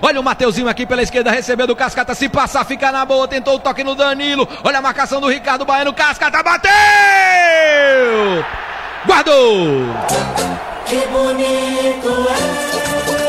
Olha o Mateuzinho aqui pela esquerda, recebendo o Cascata. Se passar, fica na boa. Tentou o toque no Danilo. Olha a marcação do Ricardo Baiano. Cascata bateu! Guardou! Que bonito é.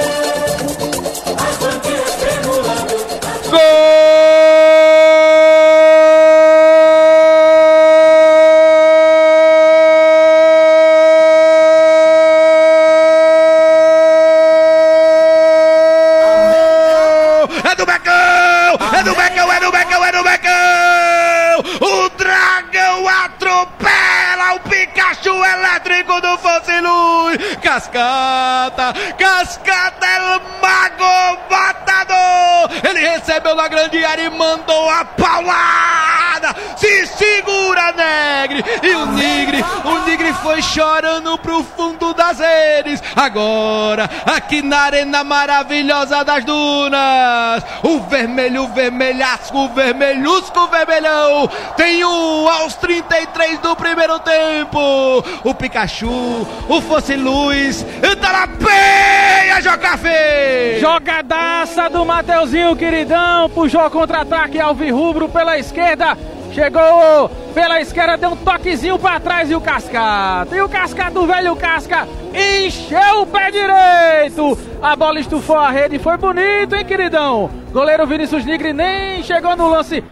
Cascata, Cascata é o mago matador. Ele recebeu na grande área e mandou a paulada. Se segura, Negre. E o o Nigre foi chorando pro fundo das redes. Agora, aqui na arena maravilhosa das dunas, o vermelho, vermelhasco, vermelhusco, vermelhão. Tem um aos 33 do primeiro tempo. O Pikachu, o Fosse Luz, tá na peia, Jocafe! Jogadaça do Mateuzinho, queridão. Puxou contra-ataque Alvirrubro pela esquerda. Chegou pela esquerda, deu um toquezinho para trás e o Cascata. E o Cascata, do velho Casca, encheu o pé direito. A bola estufou a rede, foi bonito, hein, queridão? Goleiro Vinícius Nigri nem chegou no lance